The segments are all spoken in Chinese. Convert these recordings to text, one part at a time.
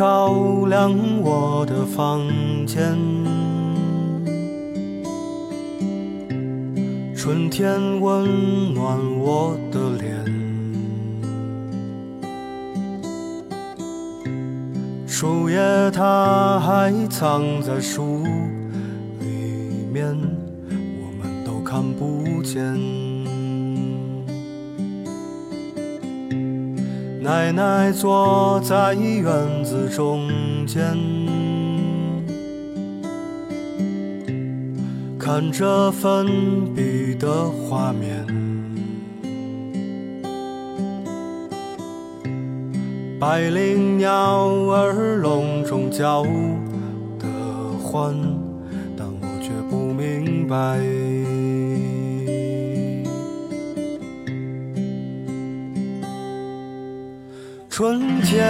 照亮我的房间，春天温暖我的脸，树叶它还藏在树里面，我们都看不见。奶奶坐在院子中间，看着粉笔的画面，百灵鸟儿笼中叫的欢，但我却不明白。春天，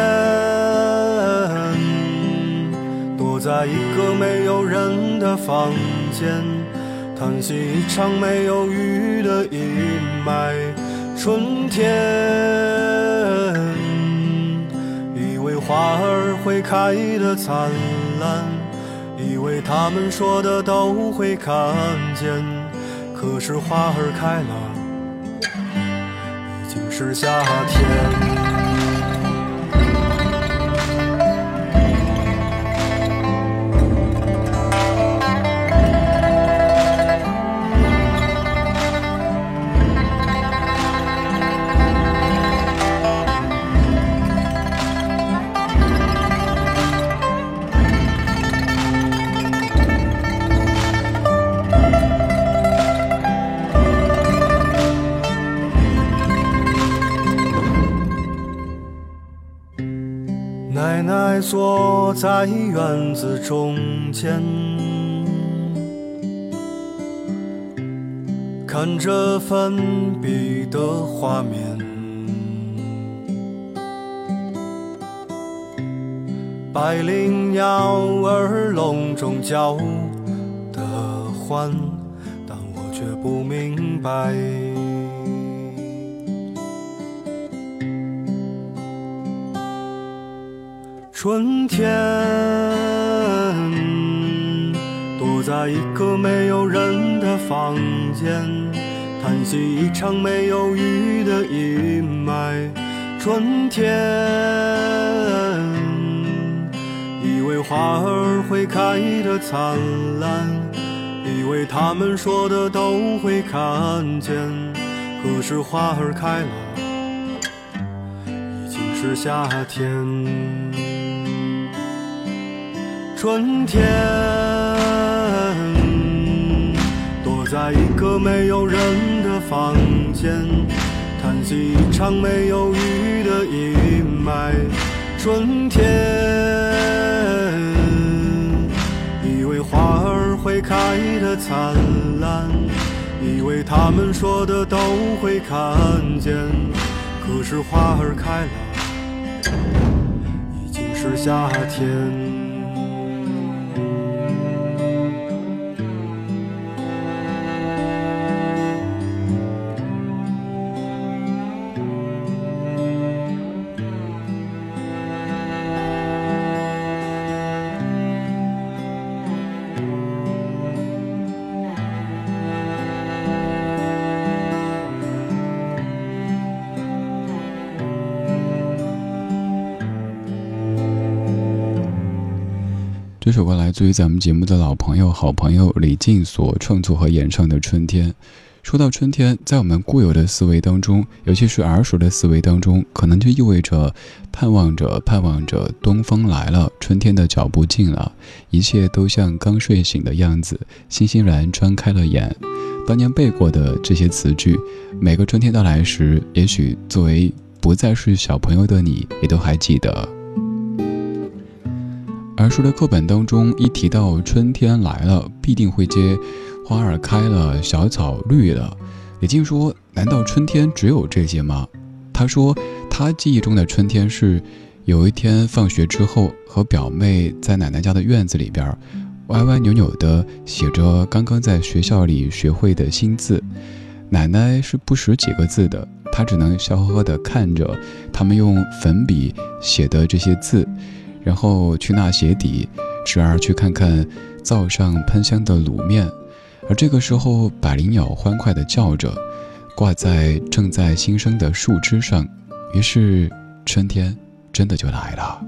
躲在一个没有人的房间，叹息一场没有雨的阴霾。春天，以为花儿会开得灿烂，以为他们说的都会看见，可是花儿开了，已经是夏天。坐在院子中间，看着粉笔的画面，百灵鸟儿笼中叫的欢，但我却不明白。春天，躲在一个没有人的房间，叹息一场没有雨的阴霾。春天，以为花儿会开得灿烂，以为他们说的都会看见，可是花儿开了，已经是夏天。春天，躲在一个没有人的房间，叹息一场没有雨的阴霾。春天，以为花儿会开得灿烂，以为他们说的都会看见，可是花儿开了，已经是夏天。这首歌来自于咱们节目的老朋友、好朋友李静所创作和演唱的《春天》。说到春天，在我们固有的思维当中，尤其是耳熟的思维当中，可能就意味着盼望着、盼望着东风来了，春天的脚步近了，一切都像刚睡醒的样子，欣欣然张开了眼。当年背过的这些词句，每个春天到来时，也许作为不再是小朋友的你，也都还记得。儿书的课本当中，一提到春天来了，必定会接。花儿开了，小草绿了。李静说：“难道春天只有这些吗？”他说：“他记忆中的春天是，有一天放学之后，和表妹在奶奶家的院子里边，歪歪扭扭地写着刚刚在学校里学会的新字。奶奶是不识几个字的，她只能笑呵呵地看着他们用粉笔写的这些字，然后去纳鞋底，时而去看看灶上喷香的卤面。”而这个时候，百灵鸟欢快地叫着，挂在正在新生的树枝上，于是春天真的就来了。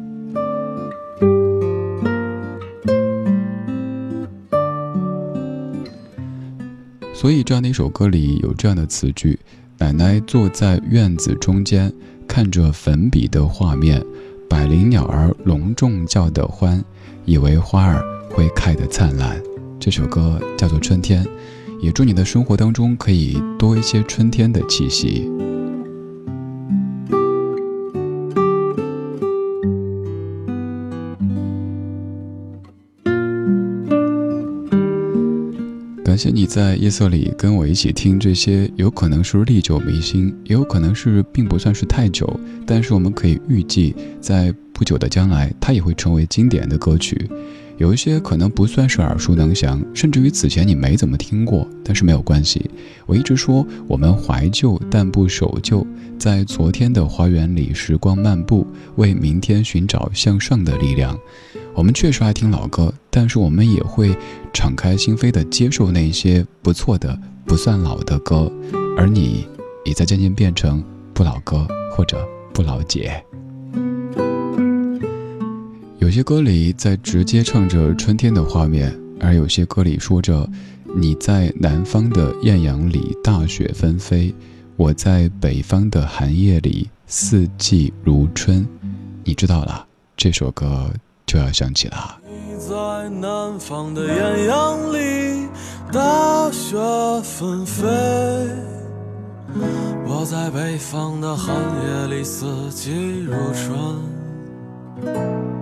所以这样的一首歌里有这样的词句：奶奶坐在院子中间，看着粉笔的画面，百灵鸟儿隆重叫得欢，以为花儿会开得灿烂。这首歌叫做《春天》，也祝你的生活当中可以多一些春天的气息。感谢你在夜色里跟我一起听这些，有可能是历久弥新，也有可能是并不算是太久，但是我们可以预计，在不久的将来，它也会成为经典的歌曲。有一些可能不算是耳熟能详，甚至于此前你没怎么听过，但是没有关系。我一直说，我们怀旧但不守旧，在昨天的花园里时光漫步，为明天寻找向上的力量。我们确实爱听老歌，但是我们也会敞开心扉地接受那些不错的、不算老的歌。而你，也在渐渐变成不老歌或者不老姐。有些歌里在直接唱着春天的画面，而有些歌里说着你在南方的艳阳里大雪纷飞，我在北方的寒夜里四季如春。你知道了，这首歌就要响起了。你在南方的艳阳里大雪纷飞，我在北方的寒夜里四季如春。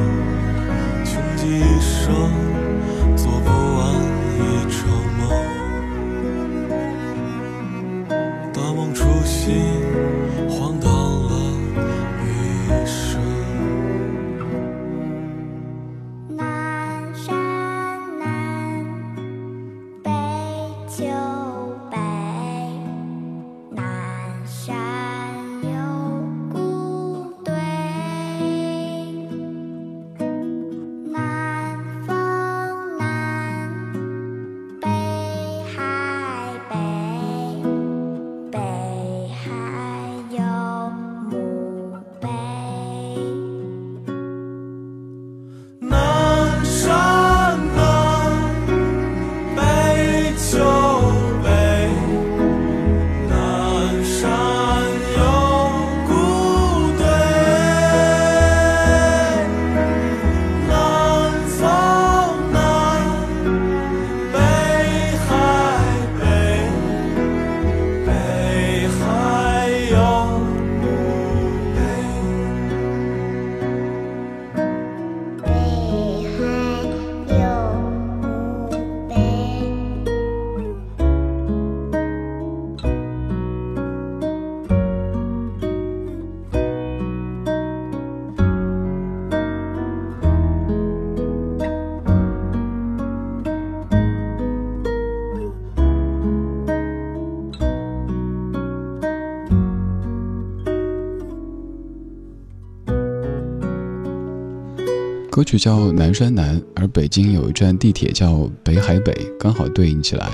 歌曲叫《南山南》，而北京有一站地铁叫北海北，刚好对应起来。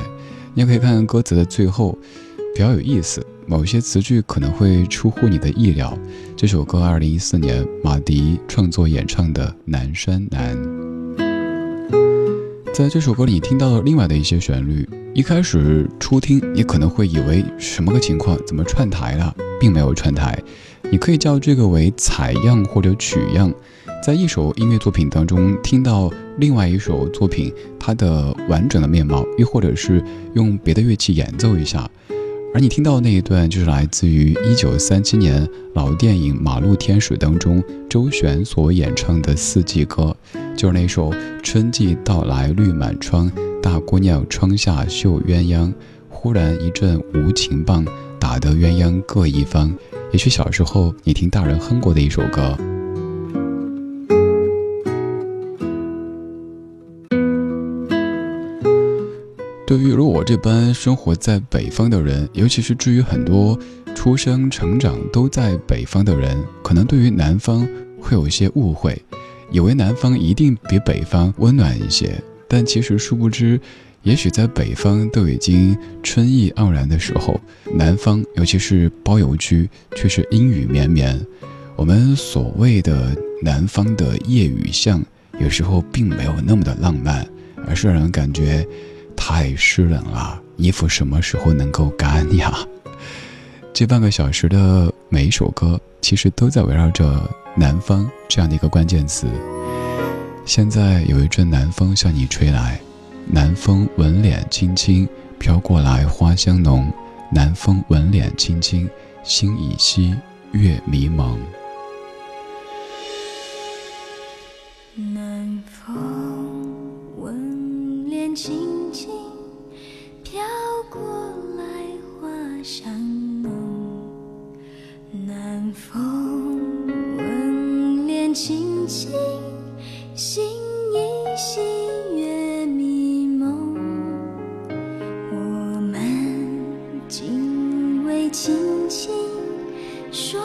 你也可以看歌词的最后，比较有意思，某些词句可能会出乎你的意料。这首歌二零一四年马迪创作演唱的《南山南》。在这首歌里，你听到了另外的一些旋律。一开始初听，你可能会以为什么个情况？怎么串台了？并没有串台，你可以叫这个为采样或者取样。在一首音乐作品当中听到另外一首作品它的完整的面貌，又或者是用别的乐器演奏一下，而你听到的那一段就是来自于一九三七年老电影《马路天使》当中周璇所演唱的四季歌，就是那首“春季到来绿满窗，大姑娘窗下绣鸳鸯，忽然一阵无情棒，打得鸳鸯各一方”。也许小时候你听大人哼过的一首歌。对于如我这般生活在北方的人，尤其是至于很多出生成长都在北方的人，可能对于南方会有一些误会，以为南方一定比北方温暖一些。但其实殊不知，也许在北方都已经春意盎然的时候，南方尤其是包邮区却是阴雨绵绵。我们所谓的南方的夜雨巷，有时候并没有那么的浪漫，而是让人感觉。太湿冷了，衣服什么时候能够干呀？这半个小时的每一首歌，其实都在围绕着南方这样的一个关键词。现在有一阵南风向你吹来，南风吻脸轻轻飘过来，花香浓。南风吻脸轻轻，心已稀，月迷蒙。轻轻说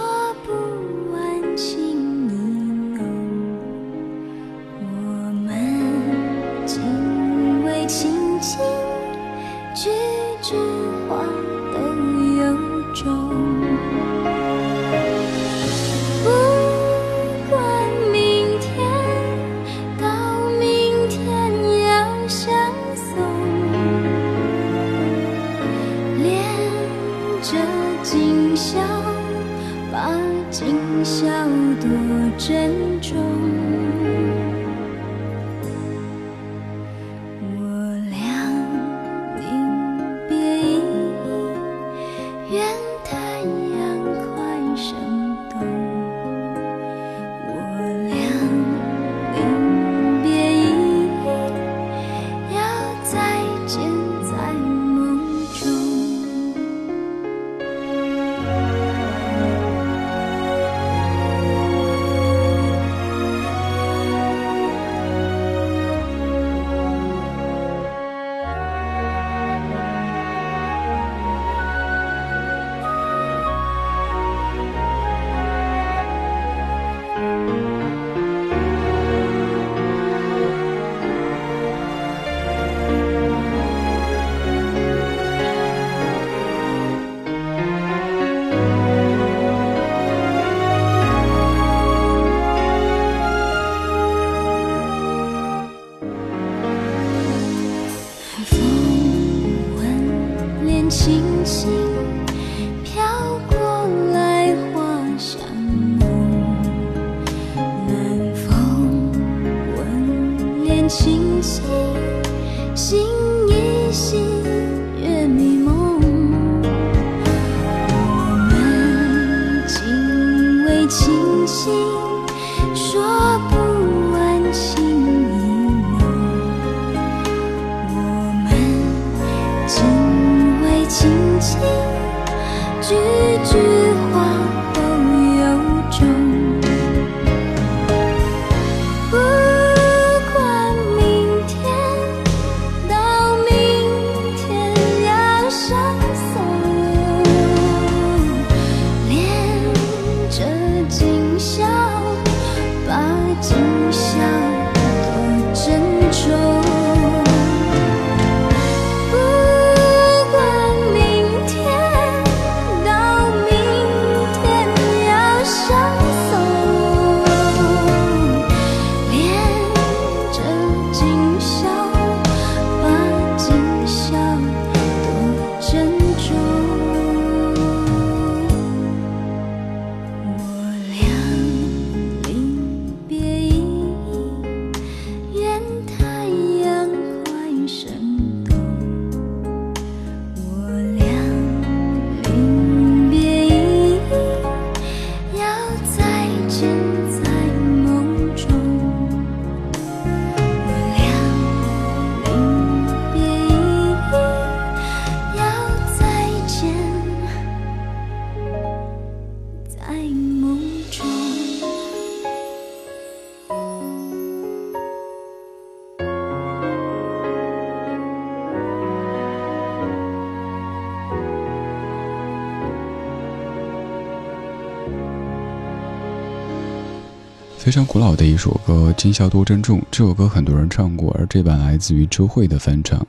非常古老的一首歌《今宵多珍重》，这首歌很多人唱过，而这版来自于周蕙的翻唱。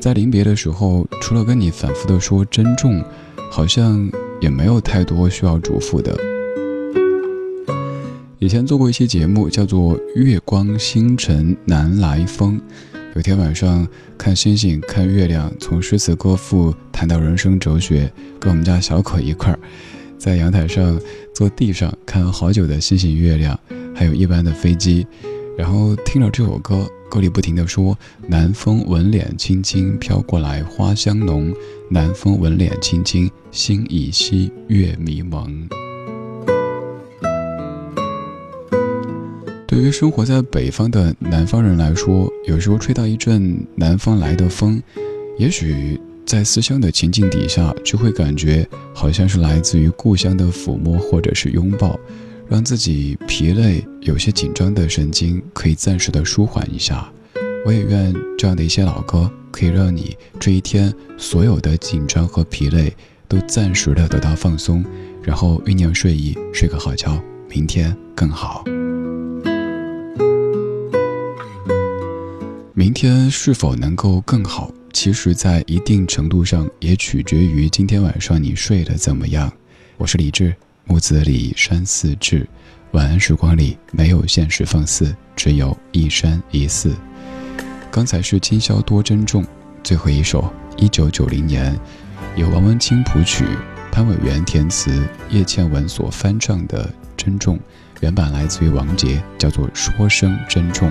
在临别的时候，除了跟你反复的说珍重，好像也没有太多需要嘱咐的。以前做过一期节目，叫做《月光星辰南来风》，有天晚上看星星看月亮，从诗词歌赋谈到人生哲学，跟我们家小可一块儿，在阳台上坐地上看好久的星星月亮。还有一般的飞机，然后听了这首歌，歌里不停的说：“南风吻脸轻轻飘过来，花香浓；南风吻脸轻轻，心已稀，月迷蒙。”对于生活在北方的南方人来说，有时候吹到一阵南方来的风，也许在思乡的情境底下，就会感觉好像是来自于故乡的抚摸或者是拥抱。让自己疲累、有些紧张的神经可以暂时的舒缓一下。我也愿这样的一些老歌可以让你这一天所有的紧张和疲累都暂时的得到放松，然后酝酿睡意，睡个好觉，明天更好。明天是否能够更好，其实，在一定程度上也取决于今天晚上你睡得怎么样。我是李志。木子李山寺志，晚安时光里没有现实放肆，只有一山一寺。刚才是今宵多珍重，最后一首，一九九零年由王文清谱曲，潘伟元填词，叶倩文所翻唱的《珍重》，原版来自于王杰，叫做《说声珍重》。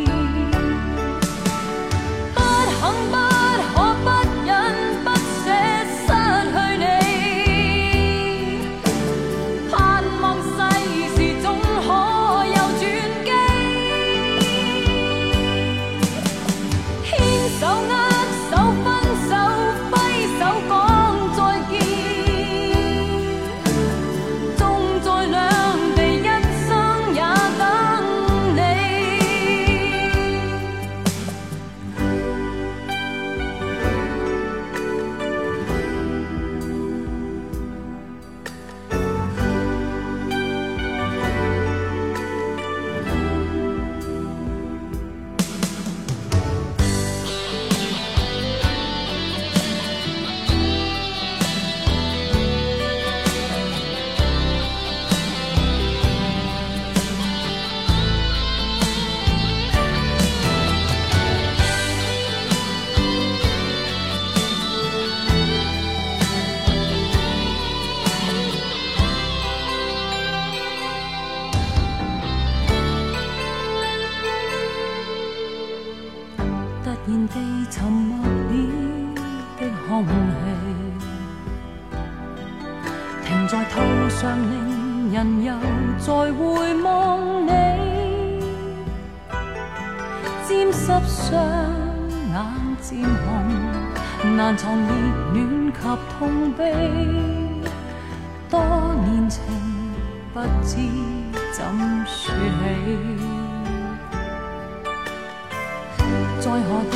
回望你，沾湿双眼渐红，难藏热暖及痛悲，多年情不知怎说起。在何地